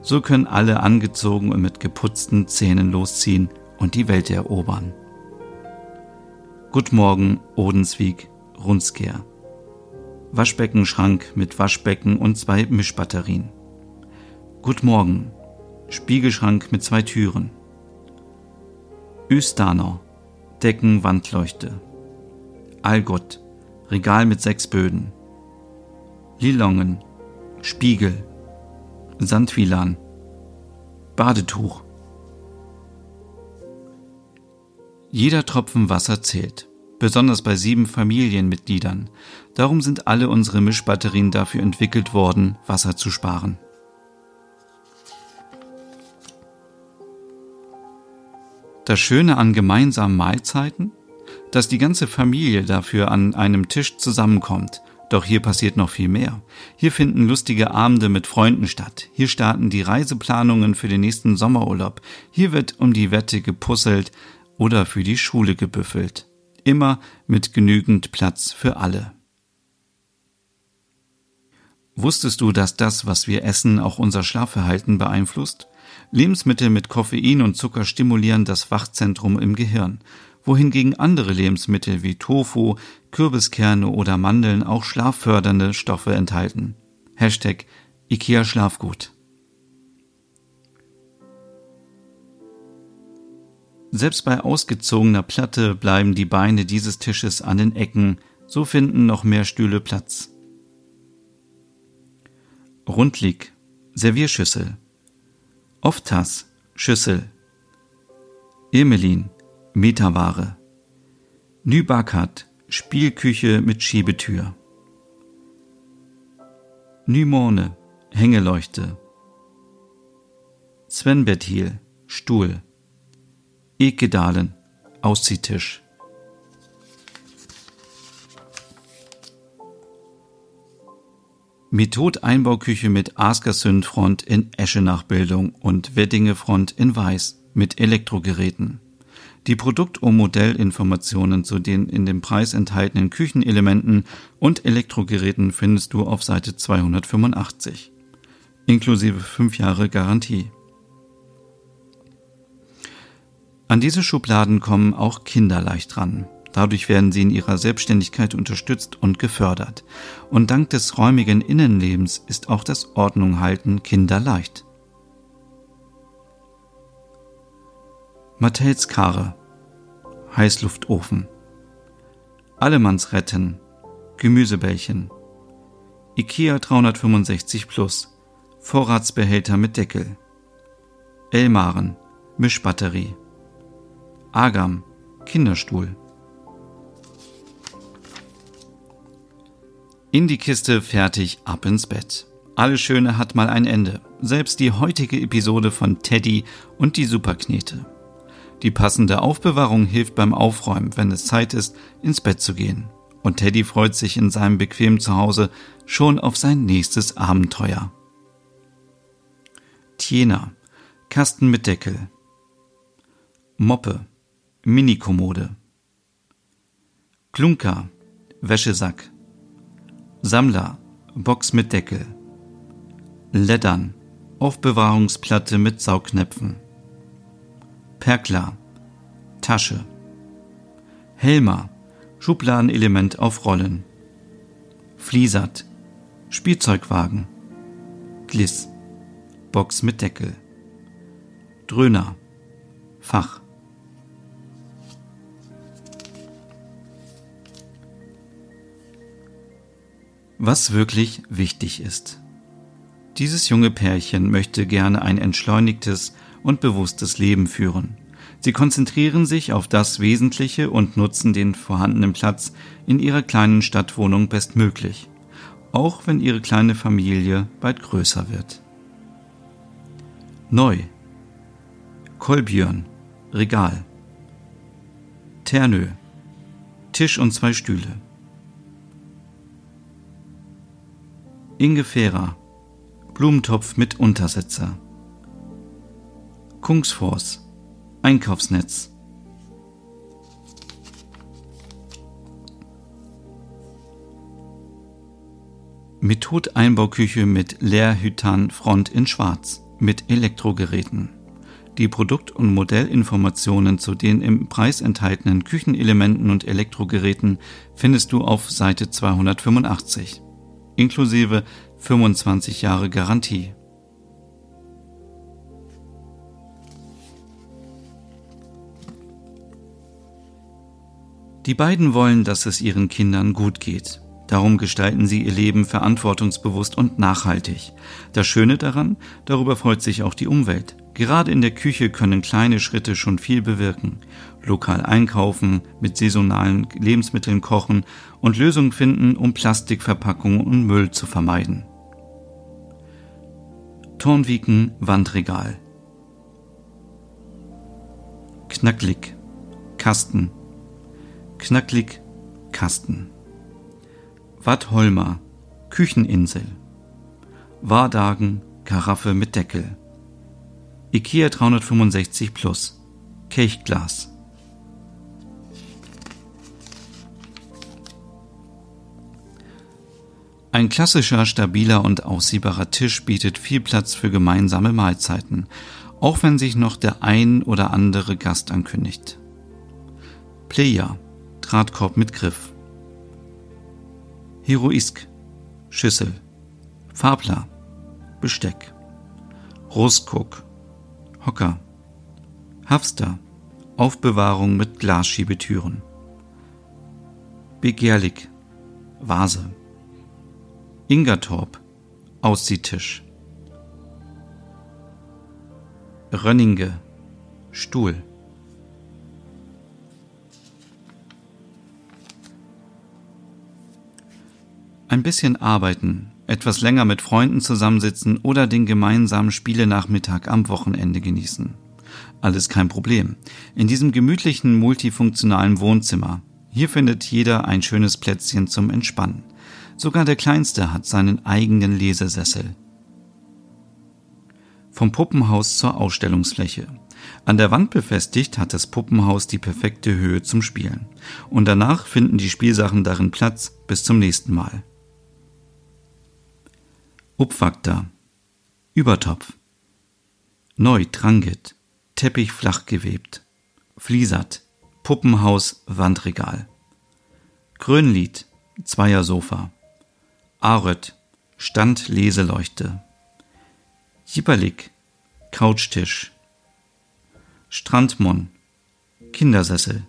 A: So können alle angezogen und mit geputzten Zähnen losziehen und die Welt erobern. Gut Morgen, Odenswig, Runskehr. Waschbeckenschrank mit Waschbecken und zwei Mischbatterien. Gut Morgen, Spiegelschrank mit zwei Türen. Östanau, Deckenwandleuchte. Allgott, Regal mit sechs Böden. Lilongen, Spiegel, Sandwilan, Badetuch. Jeder Tropfen Wasser zählt, besonders bei sieben Familienmitgliedern. Darum sind alle unsere Mischbatterien dafür entwickelt worden, Wasser zu sparen. Das Schöne an gemeinsamen Mahlzeiten? dass die ganze Familie dafür an einem Tisch zusammenkommt. Doch hier passiert noch viel mehr. Hier finden lustige Abende mit Freunden statt. Hier starten die Reiseplanungen für den nächsten Sommerurlaub. Hier wird um die Wette gepuzzelt oder für die Schule gebüffelt. Immer mit genügend Platz für alle. Wusstest du, dass das, was wir essen, auch unser Schlafverhalten beeinflusst? Lebensmittel mit Koffein und Zucker stimulieren das Wachzentrum im Gehirn wohingegen andere Lebensmittel wie Tofu, Kürbiskerne oder Mandeln auch schlaffördernde Stoffe enthalten. Hashtag IKEA Schlafgut. Selbst bei ausgezogener Platte bleiben die Beine dieses Tisches an den Ecken, so finden noch mehr Stühle Platz. Rundlig, Servierschüssel. Oftas, Schüssel. Irmelin, Meterware. Nübakat, Spielküche mit Schiebetür. Nymone, Hängeleuchte. Svenbertil, Stuhl. Ekedalen, Ausziehtisch. Method Einbauküche mit Askersund Front in Eschenachbildung und Weddinge Front in Weiß mit Elektrogeräten. Die Produkt- und Modellinformationen zu den in dem Preis enthaltenen Küchenelementen und Elektrogeräten findest du auf Seite 285. Inklusive 5 Jahre Garantie. An diese Schubladen kommen auch Kinder leicht ran. Dadurch werden sie in ihrer Selbstständigkeit unterstützt und gefördert. Und dank des räumigen Innenlebens ist auch das Ordnunghalten kinderleicht. Mattels Karre Heißluftofen. Allemanns Retten Gemüsebällchen. IKEA 365 Plus. Vorratsbehälter mit Deckel. Elmaren Mischbatterie. Agam Kinderstuhl In die Kiste, fertig, ab ins Bett. Alles Schöne hat mal ein Ende. Selbst die heutige Episode von Teddy und die Superknete. Die passende Aufbewahrung hilft beim Aufräumen, wenn es Zeit ist, ins Bett zu gehen. Und Teddy freut sich in seinem bequemen Zuhause schon auf sein nächstes Abenteuer. Tiena, Kasten mit Deckel. Moppe, Minikommode. Klunker, Wäschesack. Sammler, Box mit Deckel. Leddern, Aufbewahrungsplatte mit Saugnäpfen. Perkler, Tasche. Helmer, Schubladenelement auf Rollen. Fliesert, Spielzeugwagen. Gliss, Box mit Deckel. Dröhner, Fach. Was wirklich wichtig ist. Dieses junge Pärchen möchte gerne ein entschleunigtes und bewusstes Leben führen. Sie konzentrieren sich auf das Wesentliche und nutzen den vorhandenen Platz in ihrer kleinen Stadtwohnung bestmöglich, auch wenn ihre kleine Familie bald größer wird. Neu. Kolbjörn, Regal. Ternö, Tisch und zwei Stühle. Ingefära, Blumentopf mit Untersetzer. Kungsfors, Einkaufsnetz. Method Einbauküche mit Leerhytan Front in Schwarz mit Elektrogeräten. Die Produkt- und Modellinformationen zu den im Preis enthaltenen Küchenelementen und Elektrogeräten findest du auf Seite 285 inklusive 25 Jahre Garantie. Die beiden wollen, dass es ihren Kindern gut geht. Darum gestalten sie ihr Leben verantwortungsbewusst und nachhaltig. Das Schöne daran, darüber freut sich auch die Umwelt. Gerade in der Küche können kleine Schritte schon viel bewirken. Lokal einkaufen, mit saisonalen Lebensmitteln kochen und Lösungen finden, um Plastikverpackungen und Müll zu vermeiden. Tornwiken Wandregal. Knacklig Kasten. Knacklig Kasten. Watt Holmer Kücheninsel. Wardagen Karaffe mit Deckel. IKEA 365 Plus. Kelchglas Ein klassischer, stabiler und ausziehbarer Tisch bietet viel Platz für gemeinsame Mahlzeiten, auch wenn sich noch der ein oder andere Gast ankündigt. Player, Drahtkorb mit Griff. Heroisk, Schüssel. Fabler, Besteck. Rostguck, Hocker. Hafster, Aufbewahrung mit Glasschiebetüren. Begehrlich, Vase. Ingertorp, Aussiehtisch. Rönninge, Stuhl. Ein bisschen arbeiten, etwas länger mit Freunden zusammensitzen oder den gemeinsamen Spielenachmittag am Wochenende genießen. Alles kein Problem. In diesem gemütlichen, multifunktionalen Wohnzimmer. Hier findet jeder ein schönes Plätzchen zum Entspannen. Sogar der Kleinste hat seinen eigenen Lesesessel. Vom Puppenhaus zur Ausstellungsfläche. An der Wand befestigt hat das Puppenhaus die perfekte Höhe zum Spielen. Und danach finden die Spielsachen darin Platz bis zum nächsten Mal. Upfakta, Übertopf, Neu Trangit, Teppich flach gewebt, Fliesat, Puppenhaus, Wandregal, Grönlied, Zweiersofa, Aröt, Stand Leseleuchte, Jipperlik, Couchtisch, Strandmon, Kindersessel,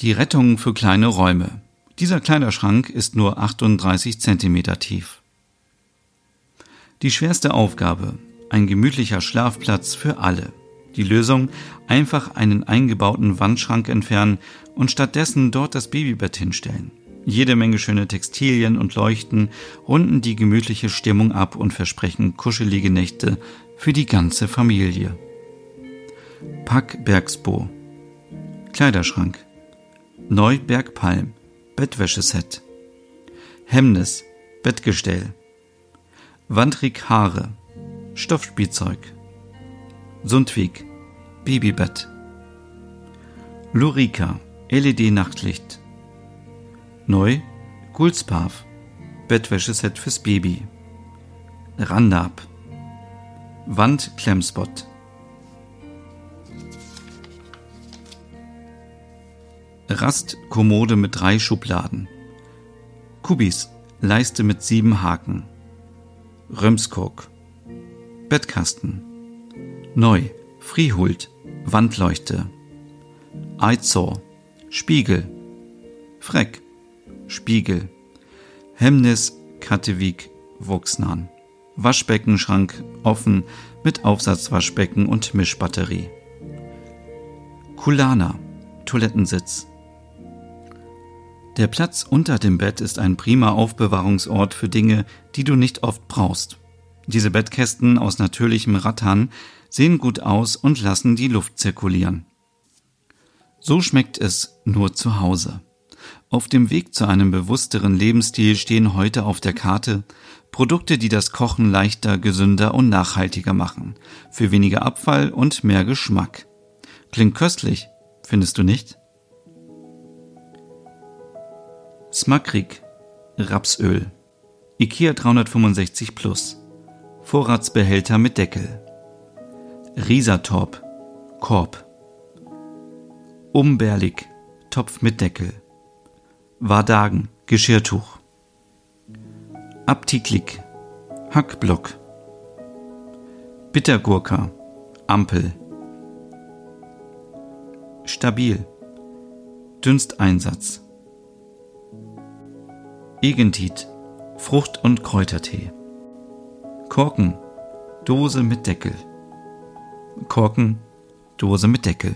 A: Die Rettung für kleine Räume. Dieser Kleiderschrank ist nur 38 Zentimeter tief. Die schwerste Aufgabe. Ein gemütlicher Schlafplatz für alle. Die Lösung, einfach einen eingebauten Wandschrank entfernen und stattdessen dort das Babybett hinstellen. Jede Menge schöne Textilien und Leuchten runden die gemütliche Stimmung ab und versprechen kuschelige Nächte für die ganze Familie. Pack Bergsbo Kleiderschrank Neubergpalm, Bettwäscheset. Hemmnis, Bettgestell. Wandrig Haare, Stoffspielzeug. Sundwig, Babybett. Lurika, LED-Nachtlicht. Neu, Gulspav, Bettwäscheset fürs Baby. Randab, Wandklemmspot. Rastkommode mit drei Schubladen. Kubis, Leiste mit sieben Haken. Römskog. Bettkasten. Neu, Frihult, Wandleuchte. Eizor, Spiegel. Freck, Spiegel. Hemmnis, Kattewig, Wuchsnan. Waschbeckenschrank offen mit Aufsatzwaschbecken und Mischbatterie. Kulana, Toilettensitz. Der Platz unter dem Bett ist ein prima Aufbewahrungsort für Dinge, die du nicht oft brauchst. Diese Bettkästen aus natürlichem Rattan sehen gut aus und lassen die Luft zirkulieren. So schmeckt es nur zu Hause. Auf dem Weg zu einem bewussteren Lebensstil stehen heute auf der Karte Produkte, die das Kochen leichter, gesünder und nachhaltiger machen, für weniger Abfall und mehr Geschmack. Klingt köstlich, findest du nicht? Smakrik, Rapsöl, IKEA 365 Plus, Vorratsbehälter mit Deckel, Risatorp, Korb, Umberlig, Topf mit Deckel, Wardagen, Geschirrtuch, Aptiklik, Hackblock, Bittergurka, Ampel, Stabil, Dünsteinsatz, Egentit, Frucht- und Kräutertee. Korken, Dose mit Deckel. Korken, Dose mit Deckel.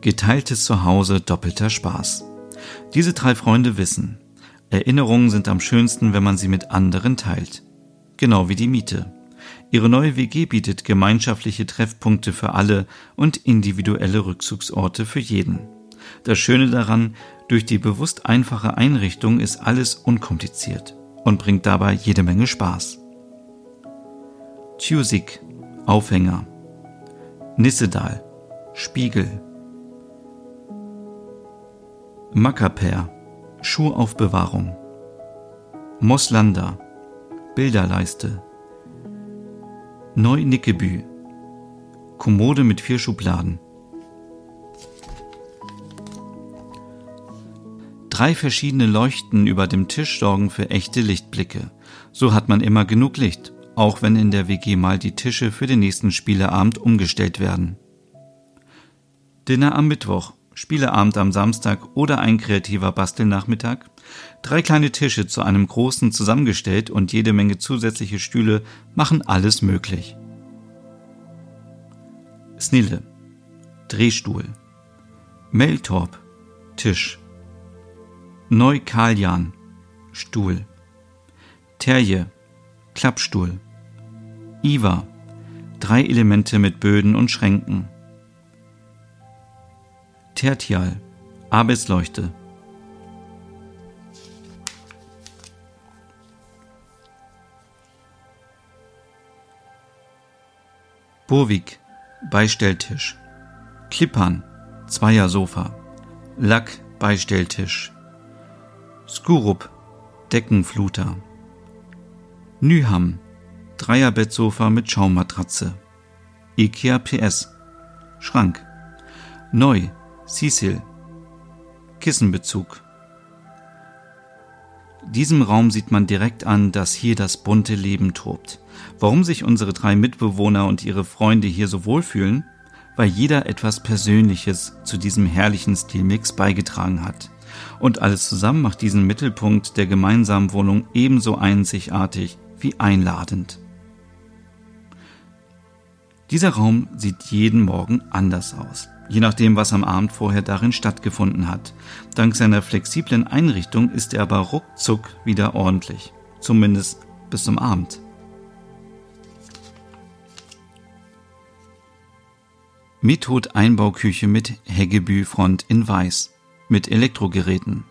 A: Geteiltes Zuhause, doppelter Spaß. Diese drei Freunde wissen, Erinnerungen sind am schönsten, wenn man sie mit anderen teilt. Genau wie die Miete. Ihre neue WG bietet gemeinschaftliche Treffpunkte für alle und individuelle Rückzugsorte für jeden. Das Schöne daran, durch die bewusst einfache Einrichtung ist alles unkompliziert und bringt dabei jede Menge Spaß. Tusik, Aufhänger. Nissedal, Spiegel. Maccaper, Schuhaufbewahrung. Moslanda, Bilderleiste. Neu-Nickebü, Kommode mit vier Schubladen. Drei verschiedene Leuchten über dem Tisch sorgen für echte Lichtblicke. So hat man immer genug Licht, auch wenn in der WG mal die Tische für den nächsten Spieleabend umgestellt werden. Dinner am Mittwoch, Spieleabend am Samstag oder ein kreativer Bastelnachmittag? Drei kleine Tische zu einem großen zusammengestellt und jede Menge zusätzliche Stühle machen alles möglich. Snille. Drehstuhl. Meltorp Tisch. Neukaljan Stuhl. Terje. Klappstuhl Iva Drei Elemente mit Böden und Schränken. Tertial. Arbeitsleuchte. Burwig. Beistelltisch. Klippern. Zweiersofa Lack. Beistelltisch. Skurup. Deckenfluter. Nyham Dreierbettsofa mit Schaummatratze Ikea PS Schrank Neu Cecil Kissenbezug diesem Raum sieht man direkt an, dass hier das bunte Leben tobt. Warum sich unsere drei Mitbewohner und ihre Freunde hier so wohlfühlen? Weil jeder etwas Persönliches zu diesem herrlichen Stilmix beigetragen hat. Und alles zusammen macht diesen Mittelpunkt der gemeinsamen Wohnung ebenso einzigartig wie einladend. Dieser Raum sieht jeden Morgen anders aus je nachdem, was am Abend vorher darin stattgefunden hat. Dank seiner flexiblen Einrichtung ist er aber ruckzuck wieder ordentlich. Zumindest bis zum Abend. Method Einbauküche mit Heggebü-Front in Weiß mit Elektrogeräten.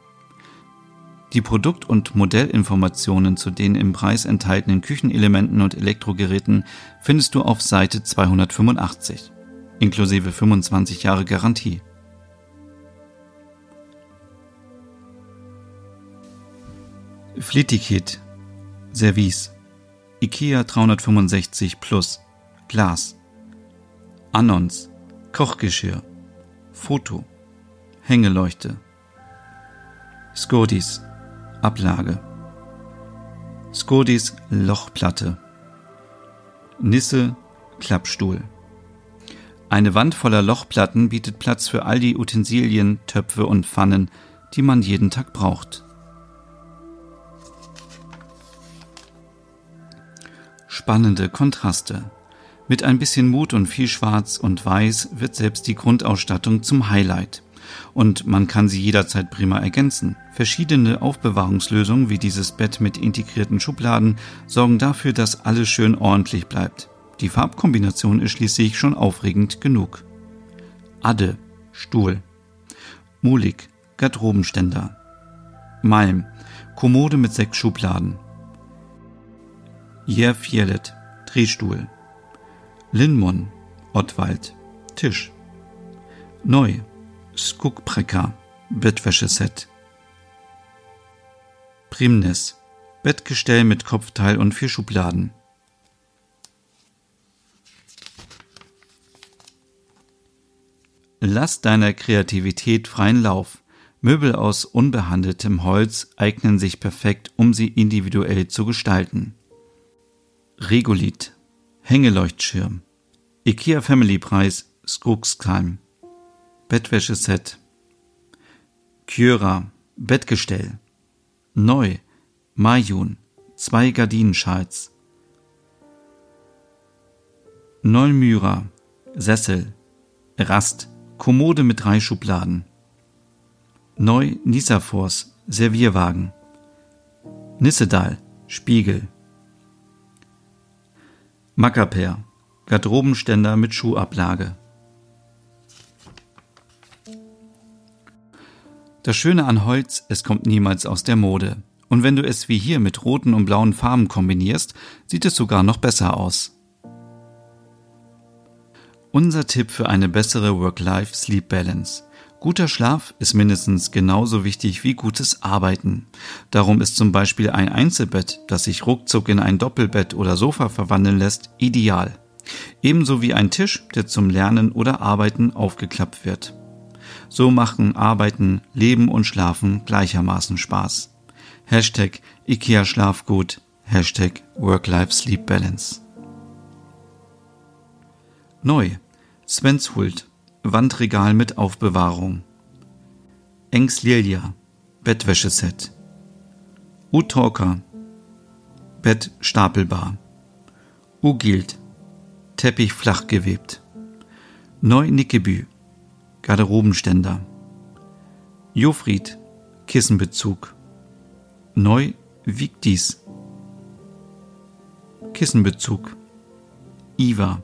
A: Die Produkt- und Modellinformationen zu den im Preis enthaltenen Küchenelementen und Elektrogeräten findest du auf Seite 285 inklusive 25 Jahre Garantie. Flitikit Service IKEA 365 Plus Glas Annons Kochgeschirr Foto Hängeleuchte Skodis Ablage Skodis Lochplatte Nisse Klappstuhl eine Wand voller Lochplatten bietet Platz für all die Utensilien, Töpfe und Pfannen, die man jeden Tag braucht. Spannende Kontraste. Mit ein bisschen Mut und viel Schwarz und Weiß wird selbst die Grundausstattung zum Highlight. Und man kann sie jederzeit prima ergänzen. Verschiedene Aufbewahrungslösungen wie dieses Bett mit integrierten Schubladen sorgen dafür, dass alles schön ordentlich bleibt. Die Farbkombination ist schließlich schon aufregend genug. Adde, Stuhl. Mulik, Garderobenständer. Malm, Kommode mit sechs Schubladen. Jerfjellet, Drehstuhl. Linmon, Ottwald, Tisch. Neu, Skukbrecker, Bettwäscheset. Primnes, Bettgestell mit Kopfteil und vier Schubladen. Lass deiner Kreativität freien Lauf. Möbel aus unbehandeltem Holz eignen sich perfekt, um sie individuell zu gestalten. Regolith Hängeleuchtschirm IKEA Family Preis Skogsheim Bettwäscheset Kyra Bettgestell Neu Majun zwei Gardinenschals Neulmyra Sessel Rast Kommode mit drei Schubladen. Neu Nisafors Servierwagen. Nissedal Spiegel. Mackerper Garderobenständer mit Schuhablage. Das Schöne an Holz, es kommt niemals aus der Mode. Und wenn du es wie hier mit roten und blauen Farben kombinierst, sieht es sogar noch besser aus. Unser Tipp für eine bessere Work-Life-Sleep-Balance. Guter Schlaf ist mindestens genauso wichtig wie gutes Arbeiten. Darum ist zum Beispiel ein Einzelbett, das sich ruckzuck in ein Doppelbett oder Sofa verwandeln lässt, ideal. Ebenso wie ein Tisch, der zum Lernen oder Arbeiten aufgeklappt wird. So machen Arbeiten, Leben und Schlafen gleichermaßen Spaß. Hashtag IKEA Schlafgut, Hashtag Work-Life-Sleep-Balance. Neu. Svenshult Wandregal mit Aufbewahrung Engs Lilia, Bettwäscheset. U-Talker, Bett stapelbar. U-Gilt, Teppich flach gewebt. Neu-Nickebü, Garderobenständer. Jofried, Kissenbezug. Neu wiegt dies. Kissenbezug. Iva,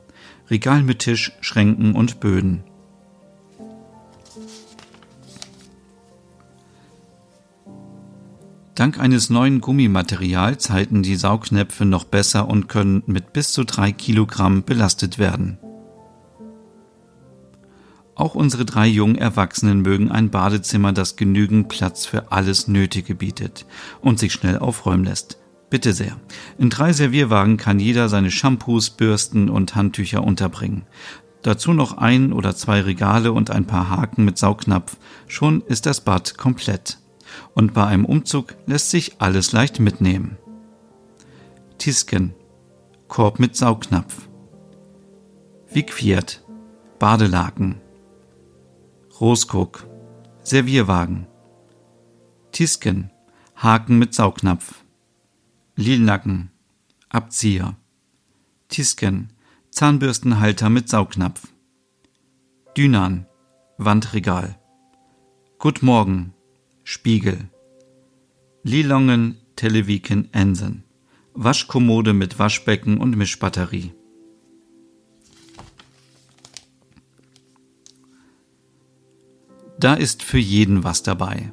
A: Regal mit Tisch, Schränken und Böden. Dank eines neuen Gummimaterials halten die Saugnäpfe noch besser und können mit bis zu drei Kilogramm belastet werden. Auch unsere drei jungen Erwachsenen mögen ein Badezimmer, das genügend Platz für alles Nötige bietet und sich schnell aufräumen lässt. Bitte sehr. In drei Servierwagen kann jeder seine Shampoos, Bürsten und Handtücher unterbringen. Dazu noch ein oder zwei Regale und ein paar Haken mit Saugnapf. Schon ist das Bad komplett. Und bei einem Umzug lässt sich alles leicht mitnehmen. Tisken. Korb mit Saugnapf. Wigfiat. Badelaken. Rosguck, Servierwagen, Tisken, Haken mit Saugnapf, Lilnacken, Abzieher, Tisken, Zahnbürstenhalter mit Saugnapf, Dünan, Wandregal, Gut Morgen, Spiegel, Lilongen, Televiken, Ensen, Waschkommode mit Waschbecken und Mischbatterie. Da ist für jeden was dabei.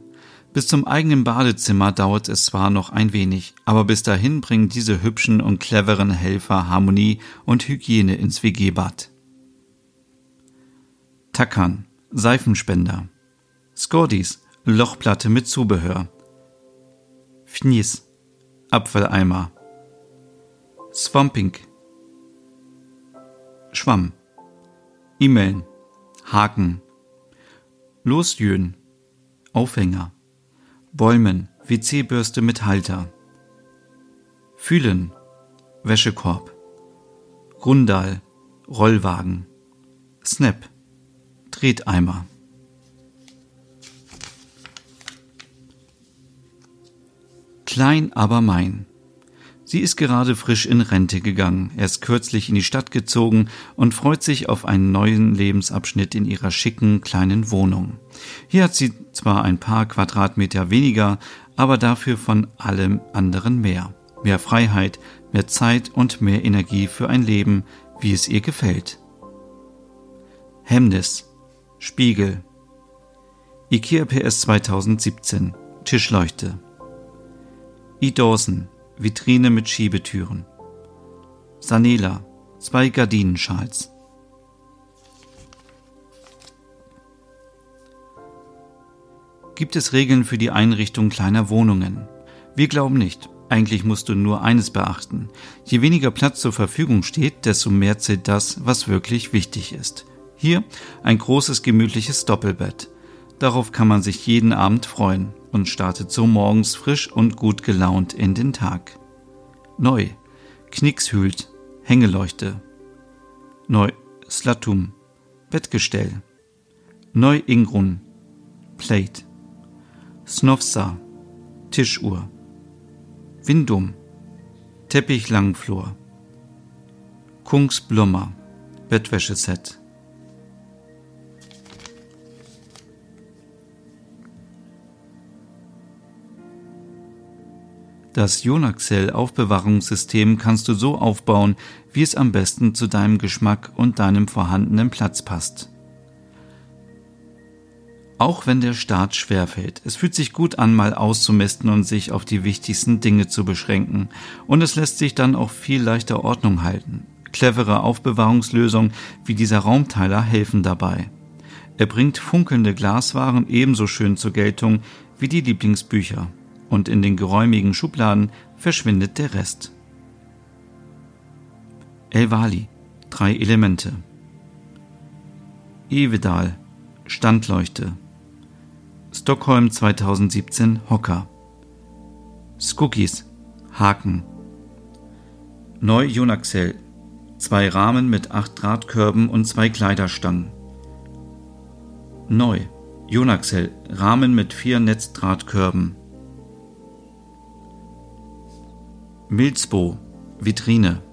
A: Bis zum eigenen Badezimmer dauert es zwar noch ein wenig, aber bis dahin bringen diese hübschen und cleveren Helfer Harmonie und Hygiene ins WG-Bad. Tackern, Seifenspender. Scordis, Lochplatte mit Zubehör. Fnies, Apfeleimer. Swamping, Schwamm. E-Mailen, Haken, Losjön, Aufhänger, Bäumen, WC-Bürste mit Halter, Fühlen, Wäschekorb, Grundal, Rollwagen, Snap, Treteimer. Klein aber mein. Sie ist gerade frisch in Rente gegangen, erst kürzlich in die Stadt gezogen und freut sich auf einen neuen Lebensabschnitt in ihrer schicken kleinen Wohnung. Hier hat sie zwar ein paar Quadratmeter weniger, aber dafür von allem anderen mehr. Mehr Freiheit, mehr Zeit und mehr Energie für ein Leben, wie es ihr gefällt. Hemmnis, Spiegel, IKEA PS 2017, Tischleuchte. E. Dawson, Vitrine mit Schiebetüren. Sanela, zwei Gardinenschals. Gibt es Regeln für die Einrichtung kleiner Wohnungen? Wir glauben nicht. Eigentlich musst du nur eines beachten. Je weniger Platz zur Verfügung steht, desto mehr zählt das, was wirklich wichtig ist. Hier ein großes gemütliches Doppelbett. Darauf kann man sich jeden Abend freuen und startet so morgens frisch und gut gelaunt in den Tag. Neu, Knickshült, Hängeleuchte. Neu, Slatum, Bettgestell. Neu Ingrun, Plate. Snovsa, Tischuhr. Windum, Teppich Langflor. Kungsblommer, Bettwäscheset. Das Jonaxel Aufbewahrungssystem kannst du so aufbauen, wie es am besten zu deinem Geschmack und deinem vorhandenen Platz passt. Auch wenn der Start schwerfällt, es fühlt sich gut an, mal auszumisten und sich auf die wichtigsten Dinge zu beschränken. Und es lässt sich dann auch viel leichter Ordnung halten. Clevere Aufbewahrungslösungen wie dieser Raumteiler helfen dabei. Er bringt funkelnde Glaswaren ebenso schön zur Geltung wie die Lieblingsbücher und in den geräumigen Schubladen verschwindet der Rest. Elvali, drei Elemente. Evedal, Standleuchte. Stockholm 2017 Hocker. Skookies, Haken. Neu Jonaxel, zwei Rahmen mit acht Drahtkörben und zwei Kleiderstangen. Neu, Jonaxel, Rahmen mit vier Netzdrahtkörben. Milzbo, Vitrine.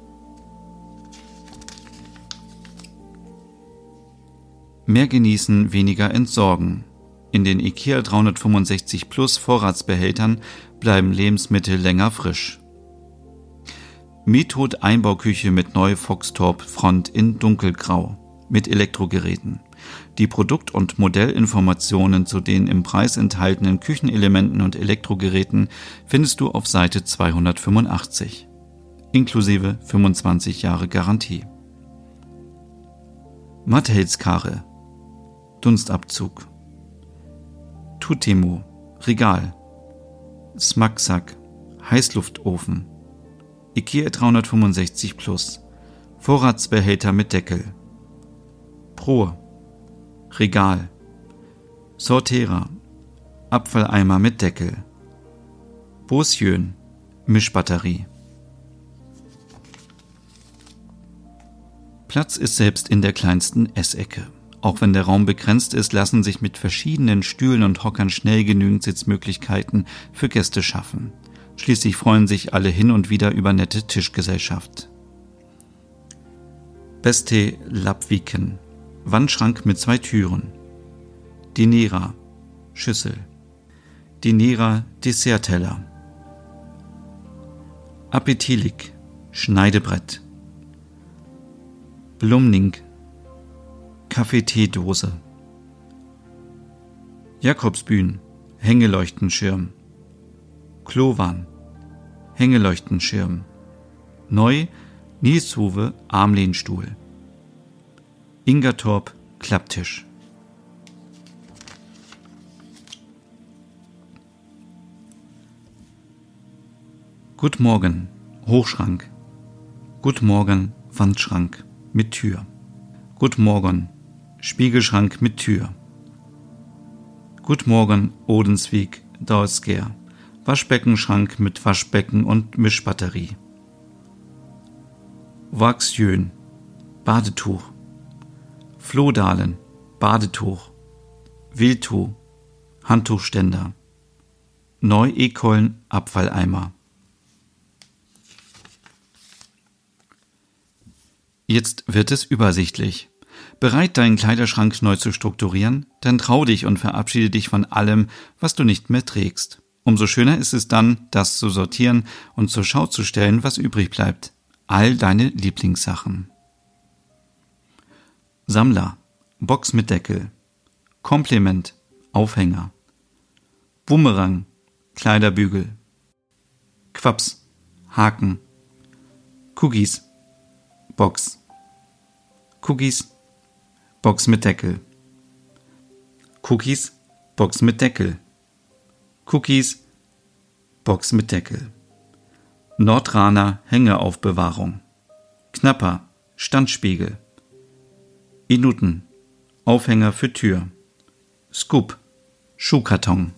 A: Mehr genießen, weniger entsorgen. In den IKEA 365 Plus Vorratsbehältern bleiben Lebensmittel länger frisch. Method Einbauküche mit neue Foxtorp Front in dunkelgrau mit Elektrogeräten. Die Produkt- und Modellinformationen zu den im Preis enthaltenen Küchenelementen und Elektrogeräten findest du auf Seite 285, inklusive 25 Jahre Garantie. Matthelskarre Dunstabzug. Tutemo. Regal. Smacksack. Heißluftofen. IKEA 365 Plus. Vorratsbehälter mit Deckel. Pro Regal Sortierer Abfalleimer mit Deckel Bosjön Mischbatterie Platz ist selbst in der kleinsten Essecke. Auch wenn der Raum begrenzt ist, lassen sich mit verschiedenen Stühlen und Hockern schnell genügend Sitzmöglichkeiten für Gäste schaffen. Schließlich freuen sich alle hin und wieder über nette Tischgesellschaft. Beste Lapviken Wandschrank mit zwei Türen. Dinera Schüssel. Dinera Dessertteller. Appetilik Schneidebrett. Blumning Kaffeeteedose. Jakobsbühn, Hängeleuchtenschirm. Klowan, Hängeleuchtenschirm. Neu, Nielshuwe, Armlehnstuhl. Ingertorp, Klapptisch. Gut Morgen, Hochschrank. Gut Morgen, Wandschrank mit Tür. Gut Morgen, Spiegelschrank mit Tür. Gut Morgen, Odensweg, Dausger. Waschbeckenschrank mit Waschbecken und Mischbatterie. Wachsjön, Badetuch. Flohdalen, Badetuch. Wildtuch, Handtuchständer. Neu-Ekollen, Abfalleimer. Jetzt wird es übersichtlich. Bereit, deinen Kleiderschrank neu zu strukturieren? Dann trau dich und verabschiede dich von allem, was du nicht mehr trägst. Umso schöner ist es dann, das zu sortieren und zur Schau zu stellen, was übrig bleibt. All deine Lieblingssachen. Sammler. Box mit Deckel. Kompliment. Aufhänger. Bumerang. Kleiderbügel. Quaps. Haken. Cookies. Box. Cookies Box mit Deckel. Cookies, Box mit Deckel. Cookies, Box mit Deckel. Nordraner Hängeaufbewahrung. Knapper, Standspiegel. Inuten, Aufhänger für Tür. Scoop, Schuhkarton.